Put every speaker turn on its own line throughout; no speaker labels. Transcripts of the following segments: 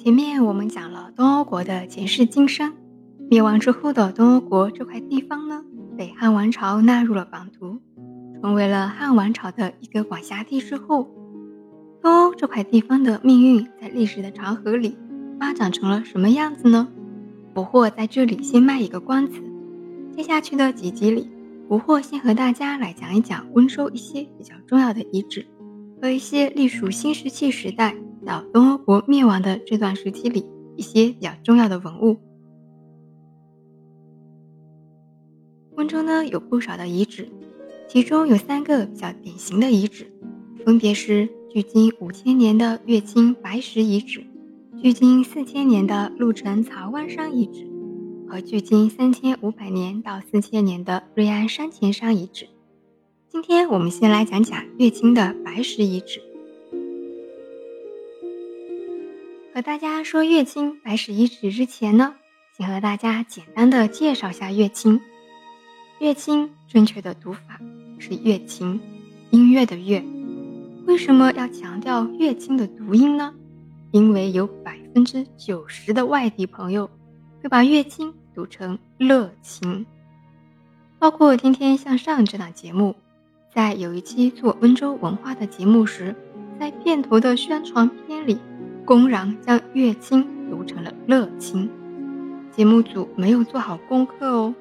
前面我们讲了东欧国的前世今生，灭亡之后的东欧国这块地方呢，被汉王朝纳入了版图，成为了汉王朝的一个管辖地之后，东欧这块地方的命运在历史的长河里发展成了什么样子呢？不惑在这里先卖一个关子，接下去的几集里，不惑先和大家来讲一讲温州一些比较重要的遗址和一些隶属新石器时代。到东欧国灭亡的这段时期里，一些比较重要的文物。温州呢有不少的遗址，其中有三个比较典型的遗址，分别是距今五千年的乐清白石遗址，距今四千年的鹿城曹湾山遗址，和距今三千五百年到四千年的瑞安山前山遗址。今天我们先来讲讲乐清的白石遗址。和大家说乐清白石遗址之前呢，先和大家简单的介绍下乐清。乐清正确的读法是乐清，音乐的乐。为什么要强调乐清的读音呢？因为有百分之九十的外地朋友会把乐清读成乐清。包括《天天向上》这档节目，在有一期做温州文化的节目时，在片头的宣传片里。公然将乐清读成了乐清，节目组没有做好功课哦。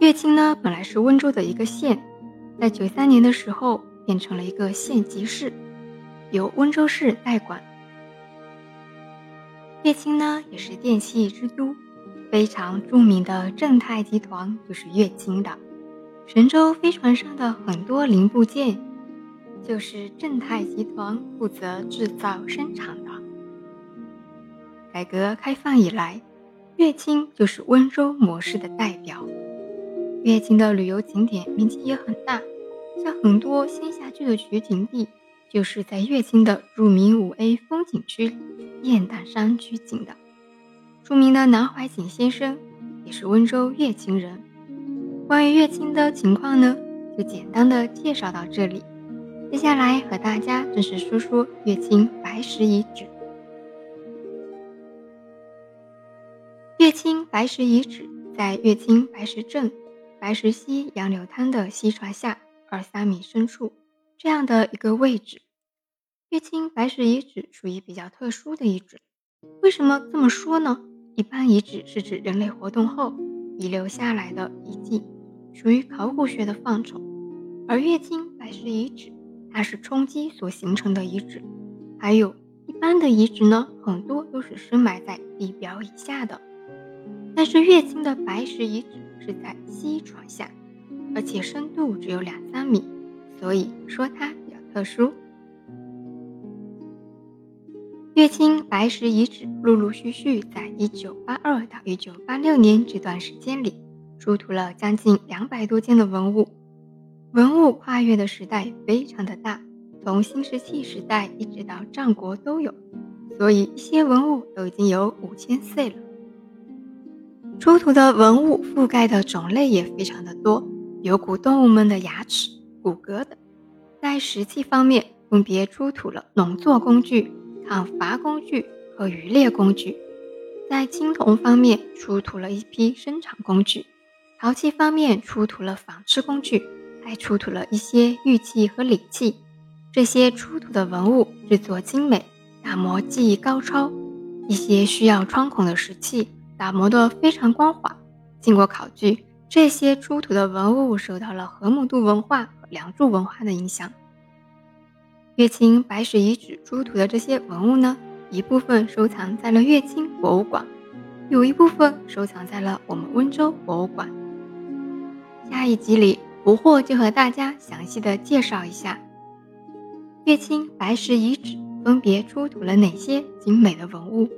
乐清呢，本来是温州的一个县，在九三年的时候变成了一个县级市，由温州市代管。乐清呢，也是电器之都，非常著名的正泰集团就是乐清的，神舟飞船上的很多零部件。就是正泰集团负责制造生产的。改革开放以来，乐清就是温州模式的代表。乐清的旅游景点名气也很大，像很多仙侠剧的取景地，就是在乐清的著名五 A 风景区雁荡山取景的。著名的南怀瑾先生也是温州乐清人。关于乐清的情况呢，就简单的介绍到这里。接下来和大家正式说说乐清白石遗址。乐清白石遗址在乐清白石镇白石溪杨柳滩的溪床下二三米深处这样的一个位置。乐清白石遗址属于比较特殊的遗址。为什么这么说呢？一般遗址是指人类活动后遗留下来的遗迹，属于考古学的范畴，而乐清白石遗址。它是冲击所形成的遗址，还有一般的遗址呢，很多都是深埋在地表以下的。但是乐清的白石遗址是在溪床下，而且深度只有两三米，所以说它比较特殊。乐清白石遗址陆陆续续在一九八二到一九八六年这段时间里，出土了将近两百多件的文物。文物跨越的时代非常的大，从新石器时代一直到战国都有，所以一些文物都已经有五千岁了。出土的文物覆盖的种类也非常的多，有古动物们的牙齿、骨骼等。在石器方面，分别出土了农作工具、砍伐工具和渔猎工具；在青铜方面，出土了一批生产工具；陶器方面，出土了纺织工具。还出土了一些玉器和礼器，这些出土的文物制作精美，打磨技艺高超。一些需要穿孔的石器打磨得非常光滑。经过考据，这些出土的文物受到了河姆渡文化和梁祝文化的影响。乐清白石遗址出土的这些文物呢，一部分收藏在了乐清博物馆，有一部分收藏在了我们温州博物馆。下一集里。不惑就和大家详细的介绍一下，乐清白石遗址分别出土了哪些精美的文物。